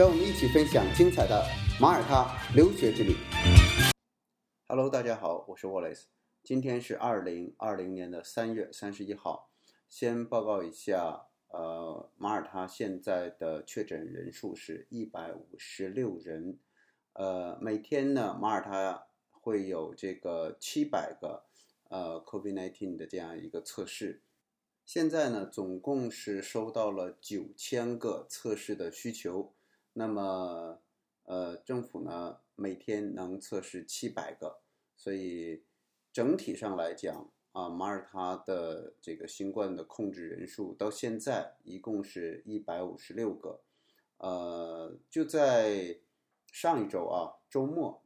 让我们一起分享精彩的马耳他留学之旅。Hello，大家好，我是 Wallace，今天是二零二零年的三月三十一号。先报告一下，呃，马耳他现在的确诊人数是一百五十六人，呃，每天呢，马耳他会有这个七百个。呃，COVID-19 的这样一个测试，现在呢，总共是收到了九千个测试的需求。那么，呃，政府呢每天能测试七百个，所以整体上来讲啊，马耳他的这个新冠的控制人数到现在一共是一百五十六个。呃，就在上一周啊，周末。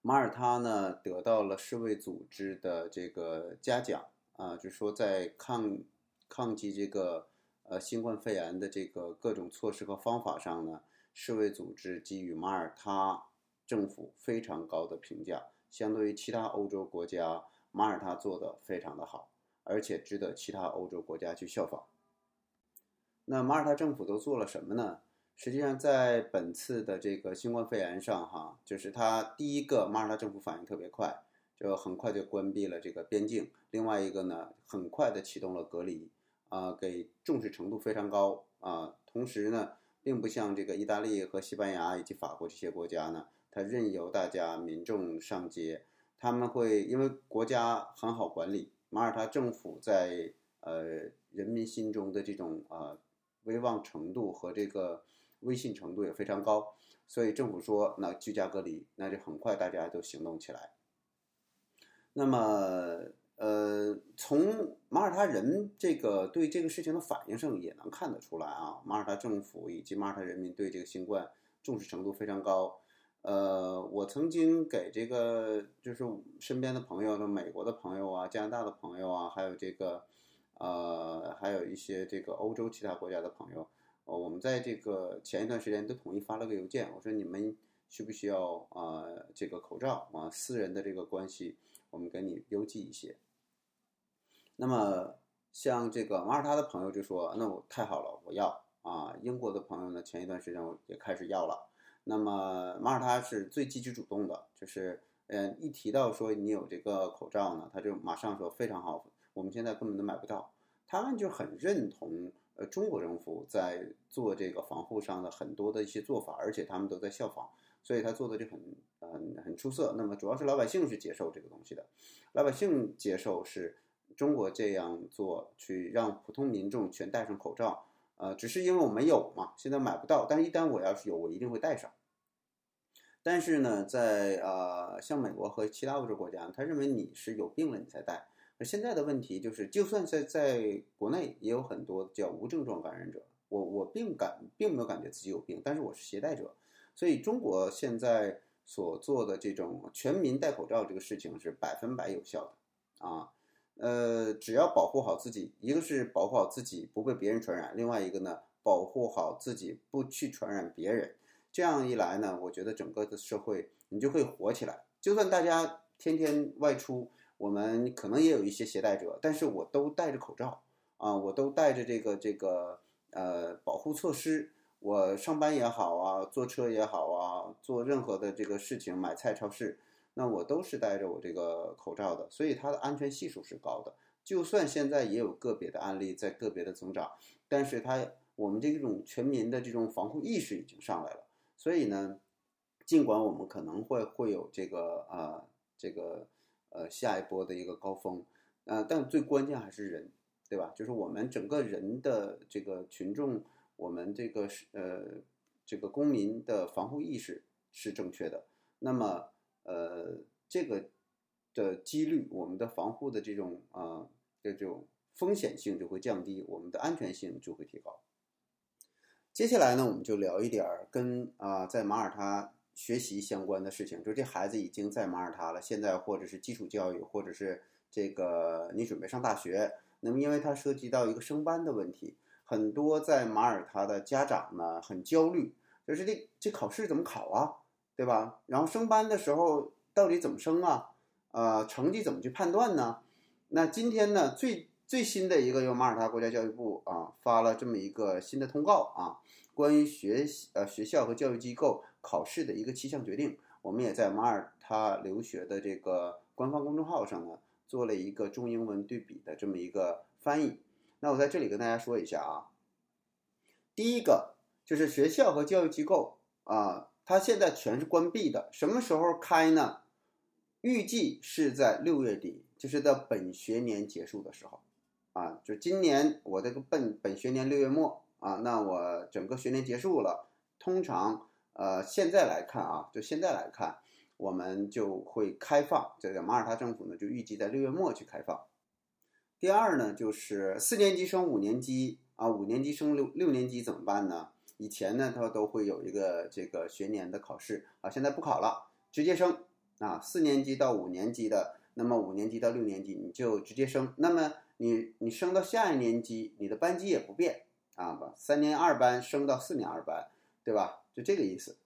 马耳他呢得到了世卫组织的这个嘉奖啊，就说在抗抗击这个呃新冠肺炎的这个各种措施和方法上呢，世卫组织给予马耳他政府非常高的评价。相对于其他欧洲国家，马耳他做的非常的好，而且值得其他欧洲国家去效仿。那马耳他政府都做了什么呢？实际上，在本次的这个新冠肺炎上，哈，就是它第一个，马耳他政府反应特别快，就很快就关闭了这个边境；另外一个呢，很快的启动了隔离，啊，给重视程度非常高啊。同时呢，并不像这个意大利和西班牙以及法国这些国家呢，它任由大家民众上街，他们会因为国家很好管理，马耳他政府在呃人民心中的这种啊威望程度和这个。威信程度也非常高，所以政府说那居家隔离，那就很快大家都行动起来。那么，呃，从马耳他人这个对这个事情的反应上也能看得出来啊，马耳他政府以及马耳他人民对这个新冠重视程度非常高。呃，我曾经给这个就是身边的朋友，的美国的朋友啊，加拿大的朋友啊，还有这个呃，还有一些这个欧洲其他国家的朋友。哦，我们在这个前一段时间都统一发了个邮件，我说你们需不需要啊这个口罩啊？私人的这个关系，我们给你邮寄一些。那么像这个马耳他的朋友就说，那我太好了，我要啊。英国的朋友呢，前一段时间我也开始要了。那么马耳他是最积极主动的，就是嗯，一提到说你有这个口罩呢，他就马上说非常好，我们现在根本都买不到。他们就很认同。呃，中国政府在做这个防护上的很多的一些做法，而且他们都在效仿，所以他做的就很很很出色。那么主要是老百姓是接受这个东西的，老百姓接受是中国这样做，去让普通民众全戴上口罩。呃，只是因为我没有嘛，现在买不到。但是一旦我要是有，我一定会戴上。但是呢，在呃像美国和其他欧洲国家，他认为你是有病了你才戴。而现在的问题就是，就算在在国内也有很多叫无症状感染者，我我并感并没有感觉自己有病，但是我是携带者，所以中国现在所做的这种全民戴口罩这个事情是百分百有效的啊，呃，只要保护好自己，一个是保护好自己不被别人传染，另外一个呢，保护好自己不去传染别人，这样一来呢，我觉得整个的社会你就会活起来，就算大家天天外出。我们可能也有一些携带者，但是我都戴着口罩啊，我都戴着这个这个呃保护措施。我上班也好啊，坐车也好啊，做任何的这个事情，买菜超市，那我都是戴着我这个口罩的，所以它的安全系数是高的。就算现在也有个别的案例在个别的增长，但是它我们这种全民的这种防护意识已经上来了。所以呢，尽管我们可能会会有这个啊这个。呃，下一波的一个高峰，呃，但最关键还是人，对吧？就是我们整个人的这个群众，我们这个是呃，这个公民的防护意识是正确的，那么呃，这个的几率，我们的防护的这种啊，这种风险性就会降低，我们的安全性就会提高。接下来呢，我们就聊一点儿跟啊在马耳他学习相关的事情，就是这孩子已经在马耳他了，现在或者是基础教育，或者是这个你准备上大学，那么因为它涉及到一个升班的问题，很多在马耳他的家长呢很焦虑，就是这这考试怎么考啊，对吧？然后升班的时候到底怎么升啊？呃，成绩怎么去判断呢？那今天呢最。最新的一个由马耳他国家教育部啊发了这么一个新的通告啊，关于学呃学校和教育机构考试的一个七项决定，我们也在马耳他留学的这个官方公众号上呢做了一个中英文对比的这么一个翻译。那我在这里跟大家说一下啊，第一个就是学校和教育机构啊，它现在全是关闭的，什么时候开呢？预计是在六月底，就是在本学年结束的时候。啊，就今年我这个本本学年六月末啊，那我整个学年结束了。通常，呃，现在来看啊，就现在来看，我们就会开放这个马耳他政府呢，就预计在六月末去开放。第二呢，就是四年级升五年级啊，五年级升六六年级怎么办呢？以前呢，它都会有一个这个学年的考试啊，现在不考了，直接升啊，四年级到五年级的，那么五年级到六年级你就直接升，那么。你你升到下一年级，你的班级也不变啊，把三年二班升到四年二班，对吧？就这个意思。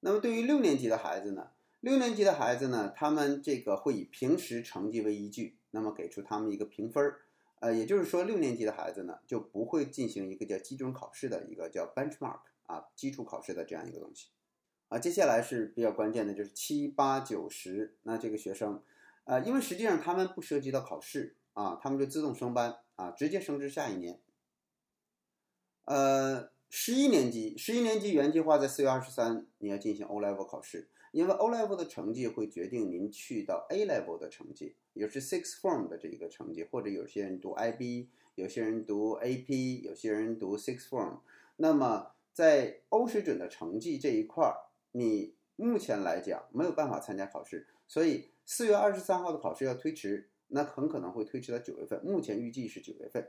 那么对于六年级的孩子呢？六年级的孩子呢，他们这个会以平时成绩为依据，那么给出他们一个评分儿。呃，也就是说，六年级的孩子呢，就不会进行一个叫基准考试的一个叫 benchmark 啊，基础考试的这样一个东西。啊，接下来是比较关键的，就是七八九十，那这个学生。呃，因为实际上他们不涉及到考试啊，他们就自动升班啊，直接升至下一年。呃，十一年级，十一年级原计划在四月二十三你要进行 O level 考试，因为 O level 的成绩会决定您去到 A level 的成绩，也是 Six Form 的这一个成绩，或者有些人读 IB，有些人读 AP，有些人读 Six Form。那么在欧水准的成绩这一块儿，你目前来讲没有办法参加考试，所以。四月二十三号的考试要推迟，那很可能会推迟到九月份。目前预计是九月份。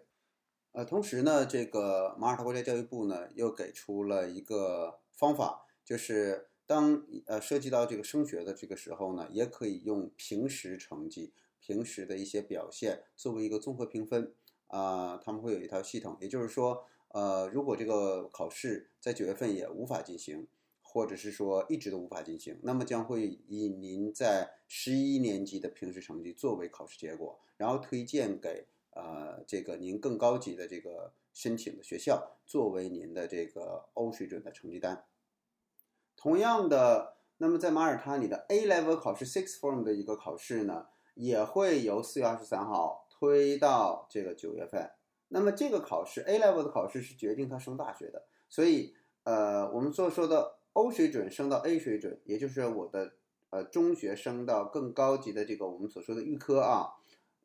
呃，同时呢，这个马耳他国家教育部呢又给出了一个方法，就是当呃涉及到这个升学的这个时候呢，也可以用平时成绩、平时的一些表现作为一个综合评分啊。他们会有一套系统，也就是说，呃，如果这个考试在九月份也无法进行。或者是说一直都无法进行，那么将会以您在十一年级的平时成绩作为考试结果，然后推荐给呃这个您更高级的这个申请的学校作为您的这个 O 水准的成绩单。同样的，那么在马耳他，你的 A level 考试 Six Form 的一个考试呢，也会由四月二十三号推到这个九月份。那么这个考试 A level 的考试是决定他升大学的，所以呃我们所说的。O 水准升到 A 水准，也就是我的呃中学升到更高级的这个我们所说的预科啊，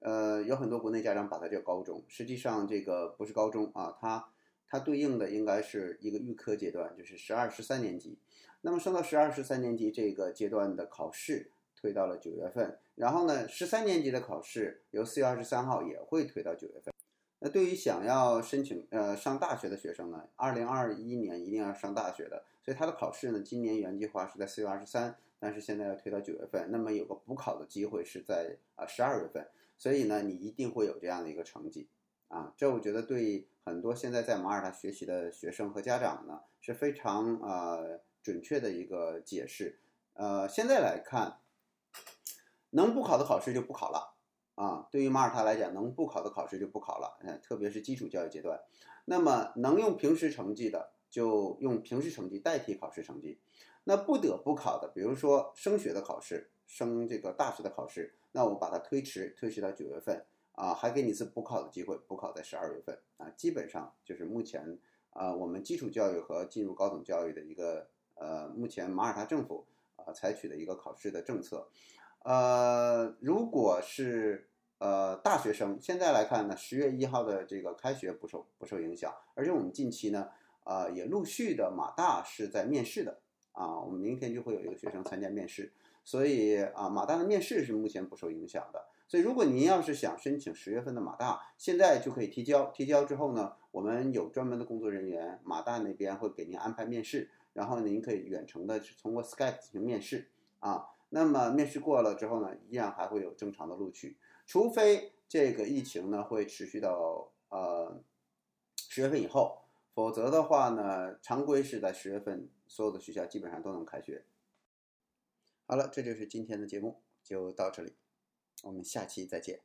呃有很多国内家长把它叫高中，实际上这个不是高中啊，它它对应的应该是一个预科阶段，就是十二十三年级。那么升到十二十三年级这个阶段的考试推到了九月份，然后呢十三年级的考试由四月二十三号也会推到九月份。那对于想要申请呃上大学的学生呢，二零二一年一定要上大学的，所以他的考试呢，今年原计划是在四月二十三，但是现在要推到九月份，那么有个补考的机会是在啊十二月份，所以呢，你一定会有这样的一个成绩啊，这我觉得对很多现在在马耳他学习的学生和家长呢是非常呃准确的一个解释，呃，现在来看，能不考的考试就不考了。啊，对于马耳他来讲，能不考的考试就不考了，嗯，特别是基础教育阶段。那么能用平时成绩的，就用平时成绩代替考试成绩。那不得不考的，比如说升学的考试，升这个大学的考试，那我把它推迟，推迟到九月份啊，还给你一次补考的机会，补考在十二月份啊。基本上就是目前啊，我们基础教育和进入高等教育的一个呃，目前马耳他政府啊采取的一个考试的政策。呃，如果是呃大学生，现在来看呢，十月一号的这个开学不受不受影响，而且我们近期呢，呃也陆续的马大是在面试的啊，我们明天就会有一个学生参加面试，所以啊，马大的面试是目前不受影响的。所以如果您要是想申请十月份的马大，现在就可以提交。提交之后呢，我们有专门的工作人员，马大那边会给您安排面试，然后您可以远程的通过 Skype 进行面试啊。那么面试过了之后呢，依然还会有正常的录取，除非这个疫情呢会持续到呃十月份以后，否则的话呢，常规是在十月份，所有的学校基本上都能开学。好了，这就是今天的节目，就到这里，我们下期再见。